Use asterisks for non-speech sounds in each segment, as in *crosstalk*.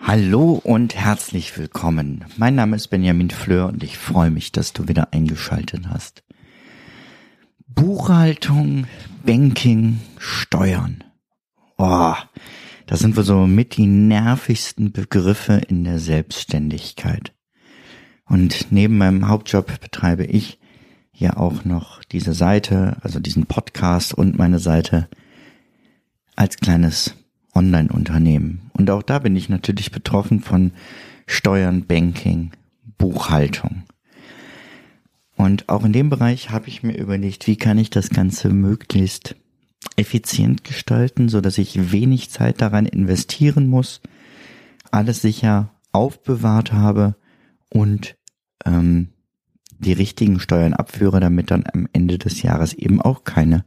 Hallo und herzlich willkommen. Mein Name ist Benjamin Fleur und ich freue mich, dass du wieder eingeschaltet hast. Buchhaltung, Banking, Steuern. Oh, das sind wohl so mit die nervigsten Begriffe in der Selbstständigkeit. Und neben meinem Hauptjob betreibe ich ja auch noch diese Seite, also diesen Podcast und meine Seite als kleines Online-Unternehmen. Und auch da bin ich natürlich betroffen von Steuern, Banking, Buchhaltung. Und auch in dem Bereich habe ich mir überlegt, wie kann ich das Ganze möglichst effizient gestalten, so dass ich wenig Zeit daran investieren muss, alles sicher aufbewahrt habe und ähm, die richtigen Steuern abführe, damit dann am Ende des Jahres eben auch keine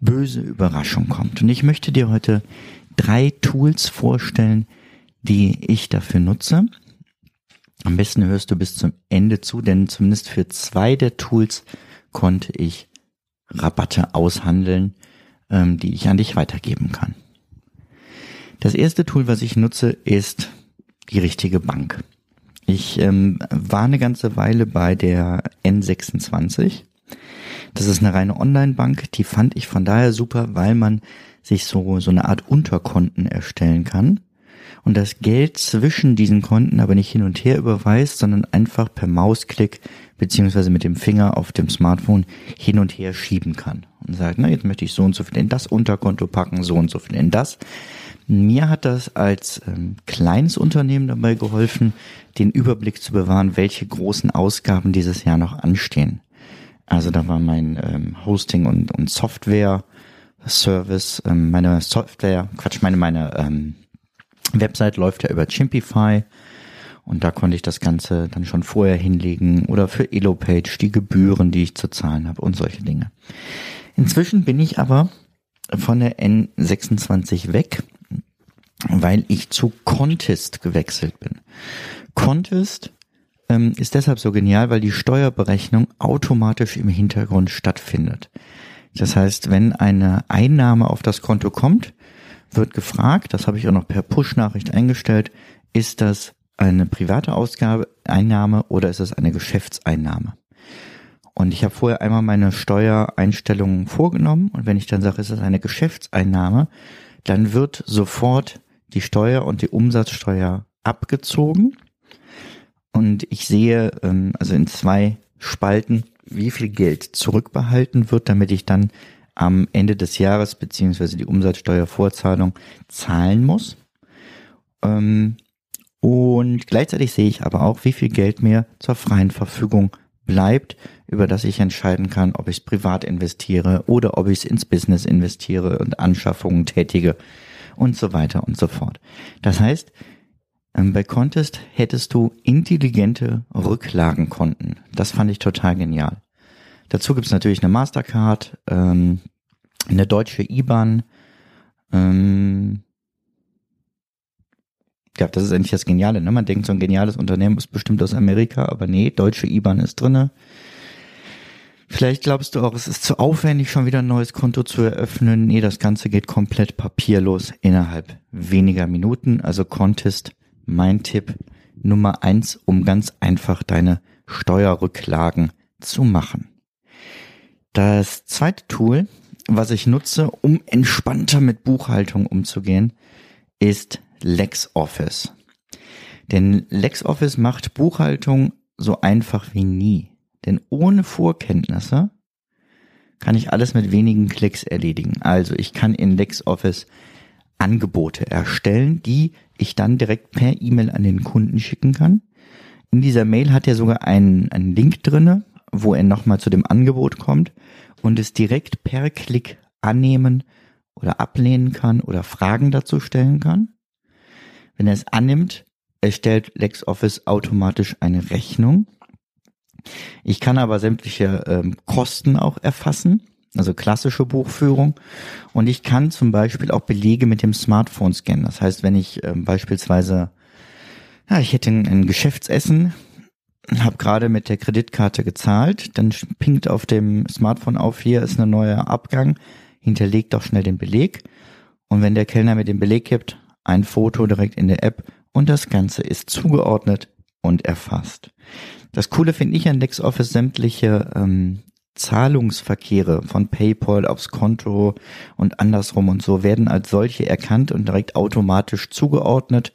böse Überraschung kommt. Und ich möchte dir heute drei Tools vorstellen, die ich dafür nutze. Am besten hörst du bis zum Ende zu, denn zumindest für zwei der Tools konnte ich Rabatte aushandeln, ähm, die ich an dich weitergeben kann. Das erste Tool, was ich nutze, ist die richtige Bank. Ich ähm, war eine ganze Weile bei der N26. Das ist eine reine Online-Bank, die fand ich von daher super, weil man sich so, so eine Art Unterkonten erstellen kann und das Geld zwischen diesen Konten aber nicht hin und her überweist, sondern einfach per Mausklick beziehungsweise mit dem Finger auf dem Smartphone hin und her schieben kann und sagt, na, jetzt möchte ich so und so viel in das Unterkonto packen, so und so viel in das. Mir hat das als ähm, kleines Unternehmen dabei geholfen, den Überblick zu bewahren, welche großen Ausgaben dieses Jahr noch anstehen. Also da war mein ähm, Hosting und, und Software Service, ähm, meine Software, Quatsch, meine, meine ähm, Website läuft ja über Chimpify und da konnte ich das Ganze dann schon vorher hinlegen oder für Elopage die Gebühren, die ich zu zahlen habe und solche Dinge. Inzwischen bin ich aber von der N26 weg, weil ich zu Contest gewechselt bin. Contest ähm, ist deshalb so genial, weil die Steuerberechnung automatisch im Hintergrund stattfindet. Das heißt, wenn eine Einnahme auf das Konto kommt, wird gefragt, das habe ich auch noch per Push-Nachricht eingestellt, ist das eine private Ausgabe, Einnahme oder ist es eine Geschäftseinnahme? Und ich habe vorher einmal meine Steuereinstellungen vorgenommen und wenn ich dann sage, ist es eine Geschäftseinnahme, dann wird sofort die Steuer und die Umsatzsteuer abgezogen und ich sehe ähm, also in zwei Spalten wie viel Geld zurückbehalten wird, damit ich dann am Ende des Jahres beziehungsweise die Umsatzsteuervorzahlung zahlen muss. Ähm, und gleichzeitig sehe ich aber auch, wie viel Geld mir zur freien Verfügung bleibt, über das ich entscheiden kann, ob ich es privat investiere oder ob ich es ins Business investiere und Anschaffungen tätige und so weiter und so fort. Das heißt, ähm, bei Contest hättest du intelligente Rücklagenkonten. Das fand ich total genial. Dazu gibt es natürlich eine Mastercard, ähm, eine deutsche IBAN. Ähm, ja, das ist eigentlich das Geniale. Ne? Man denkt, so ein geniales Unternehmen ist bestimmt aus Amerika, aber nee, deutsche IBAN ist drinne. Vielleicht glaubst du auch, es ist zu aufwendig, schon wieder ein neues Konto zu eröffnen. Nee, das Ganze geht komplett papierlos innerhalb weniger Minuten. Also Contest mein Tipp Nummer eins, um ganz einfach deine Steuerrücklagen zu machen. Das zweite Tool, was ich nutze, um entspannter mit Buchhaltung umzugehen, ist LexOffice. Denn LexOffice macht Buchhaltung so einfach wie nie. Denn ohne Vorkenntnisse kann ich alles mit wenigen Klicks erledigen. Also ich kann in LexOffice Angebote erstellen, die ich dann direkt per E-Mail an den Kunden schicken kann. In dieser Mail hat er sogar einen, einen Link drinne, wo er nochmal zu dem Angebot kommt und es direkt per Klick annehmen oder ablehnen kann oder Fragen dazu stellen kann. Wenn er es annimmt, erstellt LexOffice automatisch eine Rechnung. Ich kann aber sämtliche ähm, Kosten auch erfassen, also klassische Buchführung. Und ich kann zum Beispiel auch Belege mit dem Smartphone scannen. Das heißt, wenn ich ähm, beispielsweise, ja, ich hätte ein, ein Geschäftsessen, habe gerade mit der Kreditkarte gezahlt, dann pinkt auf dem Smartphone auf, hier ist ein neuer Abgang, hinterlegt doch schnell den Beleg. Und wenn der Kellner mir den Beleg gibt, ein Foto direkt in der App und das Ganze ist zugeordnet und erfasst. Das Coole finde ich an LexOffice sämtliche ähm, Zahlungsverkehre von PayPal aufs Konto und andersrum und so werden als solche erkannt und direkt automatisch zugeordnet.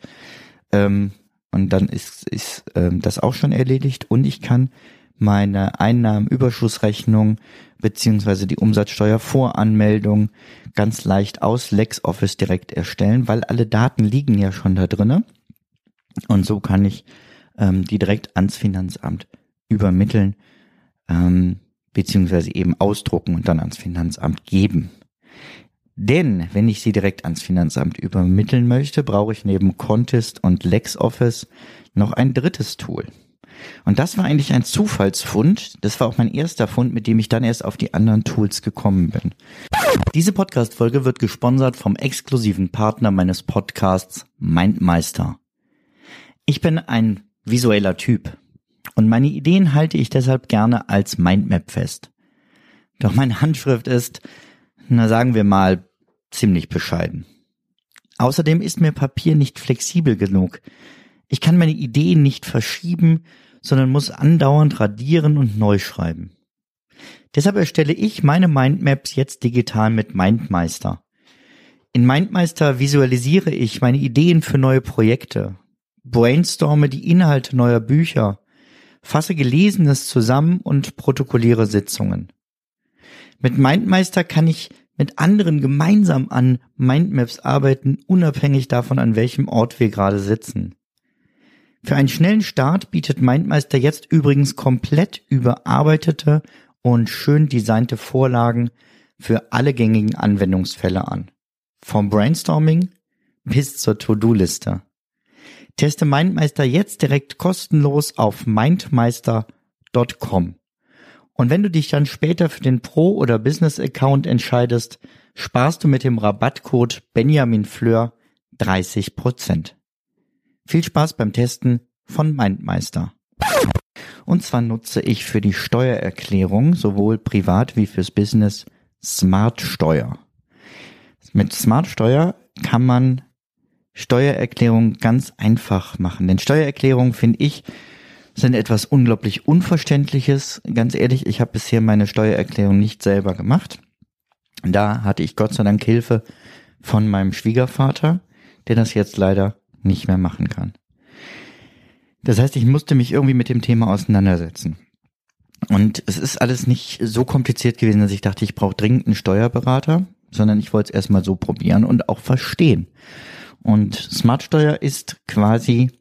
Ähm, und dann ist, ist ähm, das auch schon erledigt und ich kann meine Einnahmenüberschussrechnung beziehungsweise die Umsatzsteuervoranmeldung ganz leicht aus LexOffice direkt erstellen, weil alle Daten liegen ja schon da drinnen. Und so kann ich ähm, die direkt ans Finanzamt übermitteln, ähm, beziehungsweise eben ausdrucken und dann ans Finanzamt geben. Denn wenn ich sie direkt ans Finanzamt übermitteln möchte, brauche ich neben Contest und LexOffice noch ein drittes Tool. Und das war eigentlich ein Zufallsfund. Das war auch mein erster Fund, mit dem ich dann erst auf die anderen Tools gekommen bin. Diese Podcast-Folge wird gesponsert vom exklusiven Partner meines Podcasts Mindmeister. Ich bin ein visueller Typ und meine Ideen halte ich deshalb gerne als Mindmap fest. Doch meine Handschrift ist, na sagen wir mal, ziemlich bescheiden. Außerdem ist mir Papier nicht flexibel genug. Ich kann meine Ideen nicht verschieben, sondern muss andauernd radieren und neu schreiben. Deshalb erstelle ich meine Mindmaps jetzt digital mit Mindmeister. In Mindmeister visualisiere ich meine Ideen für neue Projekte, brainstorme die Inhalte neuer Bücher, fasse Gelesenes zusammen und protokolliere Sitzungen. Mit Mindmeister kann ich mit anderen gemeinsam an Mindmaps arbeiten, unabhängig davon, an welchem Ort wir gerade sitzen. Für einen schnellen Start bietet Mindmeister jetzt übrigens komplett überarbeitete und schön designte Vorlagen für alle gängigen Anwendungsfälle an. Vom Brainstorming bis zur To-Do-Liste. Teste Mindmeister jetzt direkt kostenlos auf mindmeister.com. Und wenn du dich dann später für den Pro- oder Business-Account entscheidest, sparst du mit dem Rabattcode Benjamin Fleur 30%. Viel Spaß beim Testen von Mindmeister. Und zwar nutze ich für die Steuererklärung sowohl privat wie fürs Business Smart Steuer. Mit Smart Steuer kann man Steuererklärung ganz einfach machen. Denn Steuererklärungen, finde ich, sind etwas unglaublich Unverständliches. Ganz ehrlich, ich habe bisher meine Steuererklärung nicht selber gemacht. Da hatte ich Gott sei Dank Hilfe von meinem Schwiegervater, der das jetzt leider nicht mehr machen kann. Das heißt, ich musste mich irgendwie mit dem Thema auseinandersetzen. Und es ist alles nicht so kompliziert gewesen, dass ich dachte, ich brauche dringend einen Steuerberater, sondern ich wollte es erstmal so probieren und auch verstehen. Und Smartsteuer ist quasi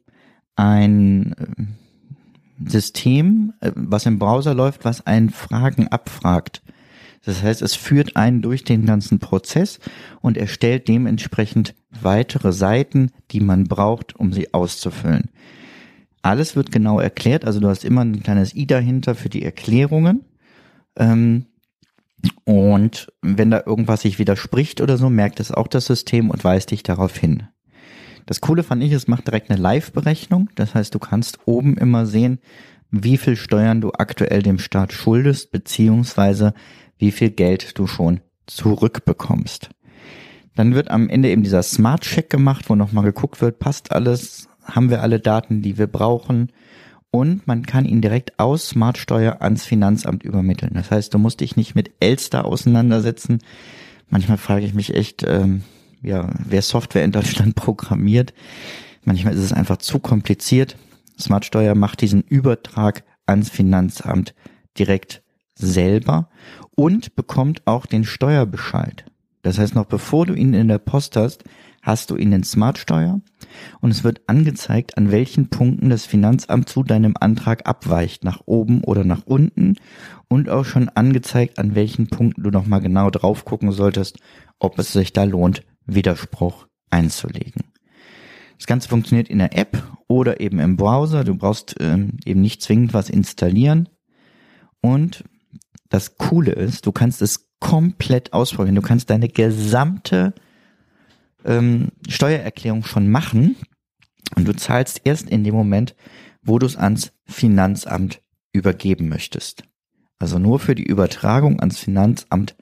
ein äh, System, äh, was im Browser läuft, was einen Fragen abfragt. Das heißt, es führt einen durch den ganzen Prozess und erstellt dementsprechend weitere Seiten, die man braucht, um sie auszufüllen. Alles wird genau erklärt, also du hast immer ein kleines i dahinter für die Erklärungen. Ähm, und wenn da irgendwas sich widerspricht oder so, merkt es auch das System und weist dich darauf hin. Das Coole fand ich, es macht direkt eine Live-Berechnung. Das heißt, du kannst oben immer sehen, wie viel Steuern du aktuell dem Staat schuldest, beziehungsweise wie viel Geld du schon zurückbekommst. Dann wird am Ende eben dieser Smart-Check gemacht, wo nochmal geguckt wird, passt alles, haben wir alle Daten, die wir brauchen und man kann ihn direkt aus Smartsteuer ans Finanzamt übermitteln. Das heißt, du musst dich nicht mit Elster auseinandersetzen. Manchmal frage ich mich echt, ähm, ja, wer Software in Deutschland *laughs* programmiert. Manchmal ist es einfach zu kompliziert. Smartsteuer macht diesen Übertrag ans Finanzamt direkt selber und bekommt auch den Steuerbescheid. Das heißt, noch bevor du ihn in der Post hast, hast du ihn in Smartsteuer und es wird angezeigt, an welchen Punkten das Finanzamt zu deinem Antrag abweicht, nach oben oder nach unten und auch schon angezeigt, an welchen Punkten du nochmal genau drauf gucken solltest, ob es sich da lohnt, Widerspruch einzulegen. Das Ganze funktioniert in der App oder eben im Browser. Du brauchst ähm, eben nicht zwingend was installieren. Und das Coole ist, du kannst es komplett ausprobieren. Du kannst deine gesamte ähm, Steuererklärung schon machen und du zahlst erst in dem Moment, wo du es ans Finanzamt übergeben möchtest. Also nur für die Übertragung ans Finanzamt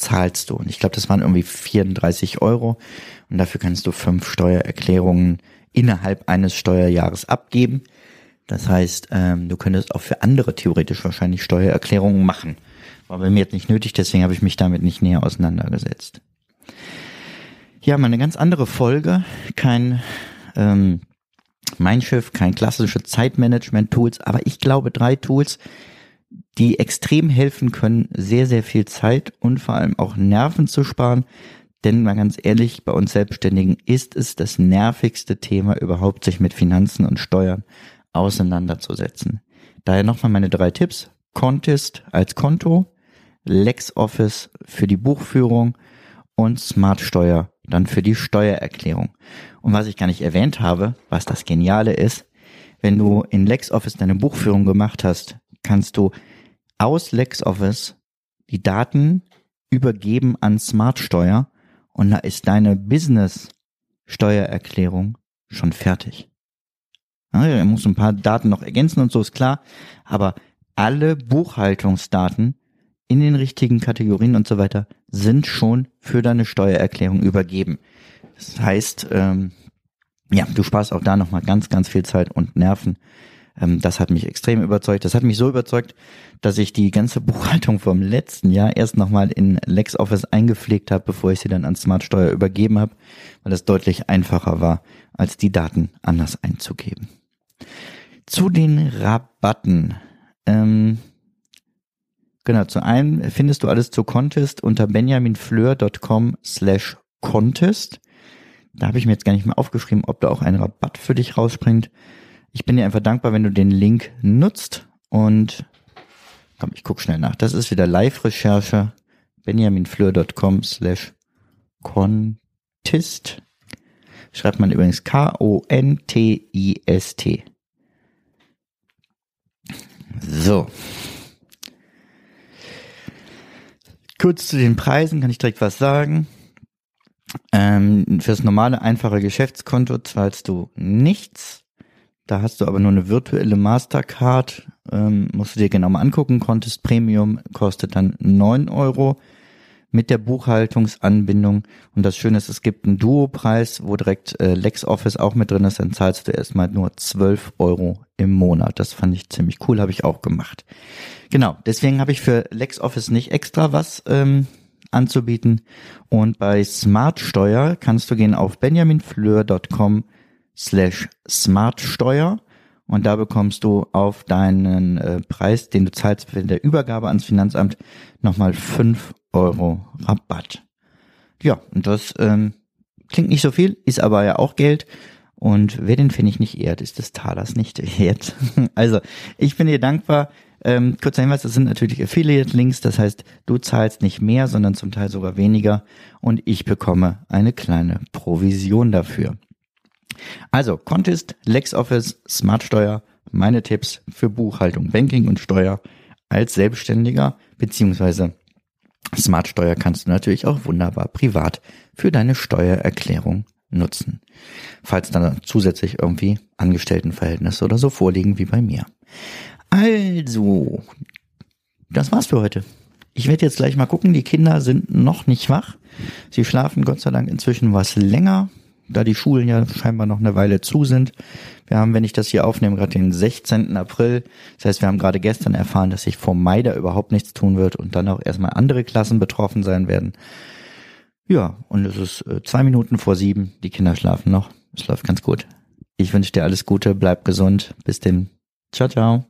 zahlst du. Und ich glaube, das waren irgendwie 34 Euro. Und dafür kannst du fünf Steuererklärungen innerhalb eines Steuerjahres abgeben. Das heißt, ähm, du könntest auch für andere theoretisch wahrscheinlich Steuererklärungen machen. War bei mir jetzt nicht nötig, deswegen habe ich mich damit nicht näher auseinandergesetzt. Ja, mal eine ganz andere Folge. Kein ähm, mein Schiff, kein klassische Zeitmanagement-Tools, aber ich glaube drei Tools, die extrem helfen können, sehr, sehr viel Zeit und vor allem auch Nerven zu sparen. Denn mal ganz ehrlich, bei uns Selbstständigen ist es das nervigste Thema überhaupt, sich mit Finanzen und Steuern auseinanderzusetzen. Daher nochmal meine drei Tipps. Contest als Konto, LexOffice für die Buchführung und Smartsteuer dann für die Steuererklärung. Und was ich gar nicht erwähnt habe, was das Geniale ist, wenn du in LexOffice deine Buchführung gemacht hast, kannst du aus LexOffice die Daten übergeben an Smartsteuer und da ist deine Business Steuererklärung schon fertig. Ja, er muss ein paar Daten noch ergänzen und so ist klar, aber alle Buchhaltungsdaten in den richtigen Kategorien und so weiter sind schon für deine Steuererklärung übergeben. Das heißt, ähm, ja, du sparst auch da nochmal ganz, ganz viel Zeit und Nerven. Ähm, das hat mich extrem überzeugt. Das hat mich so überzeugt, dass ich die ganze *laughs* Buchhaltung vom letzten Jahr erst nochmal in LexOffice eingepflegt habe, bevor ich sie dann an Smartsteuer übergeben habe, weil es deutlich einfacher war, als die Daten anders einzugeben. Zu den Rabatten. Ähm, genau, zu einem findest du alles zu Contest unter benjaminfleur.com slash contest. Da habe ich mir jetzt gar nicht mehr aufgeschrieben, ob da auch ein Rabatt für dich rausspringt. Ich bin dir einfach dankbar, wenn du den Link nutzt und komm, ich guck schnell nach. Das ist wieder Live-Recherche. benjaminfleur.com slash contest. Schreibt man übrigens K-O-N-T-I-S-T. So. Kurz zu den Preisen kann ich direkt was sagen. Ähm, fürs normale, einfache Geschäftskonto zahlst du nichts. Da hast du aber nur eine virtuelle Mastercard. Ähm, musst du dir genau mal angucken. Contest Premium kostet dann neun Euro mit der Buchhaltungsanbindung. Und das Schöne ist, es gibt einen Duo-Preis, wo direkt äh, LexOffice auch mit drin ist. Dann zahlst du erstmal nur 12 Euro im Monat. Das fand ich ziemlich cool, habe ich auch gemacht. Genau, deswegen habe ich für LexOffice nicht extra was ähm, anzubieten. Und bei Smartsteuer kannst du gehen auf benjaminfleur.com slash smartsteuer und da bekommst du auf deinen äh, Preis, den du zahlst für der Übergabe ans Finanzamt, nochmal fünf Euro Rabatt. Ja, und das ähm, klingt nicht so viel, ist aber ja auch Geld. Und wer den finde ich nicht ehrt, ist des Talers nicht wert. *laughs* also, ich bin dir dankbar. Ähm, kurzer Hinweis, das sind natürlich Affiliate-Links, das heißt, du zahlst nicht mehr, sondern zum Teil sogar weniger und ich bekomme eine kleine Provision dafür. Also, Contest, LexOffice, Smartsteuer, meine Tipps für Buchhaltung, Banking und Steuer als Selbstständiger, beziehungsweise Smartsteuer kannst du natürlich auch wunderbar privat für deine Steuererklärung nutzen. Falls dann zusätzlich irgendwie Angestelltenverhältnisse oder so vorliegen wie bei mir. Also, das war's für heute. Ich werde jetzt gleich mal gucken. Die Kinder sind noch nicht wach. Sie schlafen Gott sei Dank inzwischen was länger da die Schulen ja scheinbar noch eine Weile zu sind. Wir haben, wenn ich das hier aufnehme, gerade den 16. April. Das heißt, wir haben gerade gestern erfahren, dass sich vor Mai da überhaupt nichts tun wird und dann auch erstmal andere Klassen betroffen sein werden. Ja, und es ist äh, zwei Minuten vor sieben. Die Kinder schlafen noch. Es läuft ganz gut. Ich wünsche dir alles Gute, bleib gesund. Bis denn. Ciao, ciao.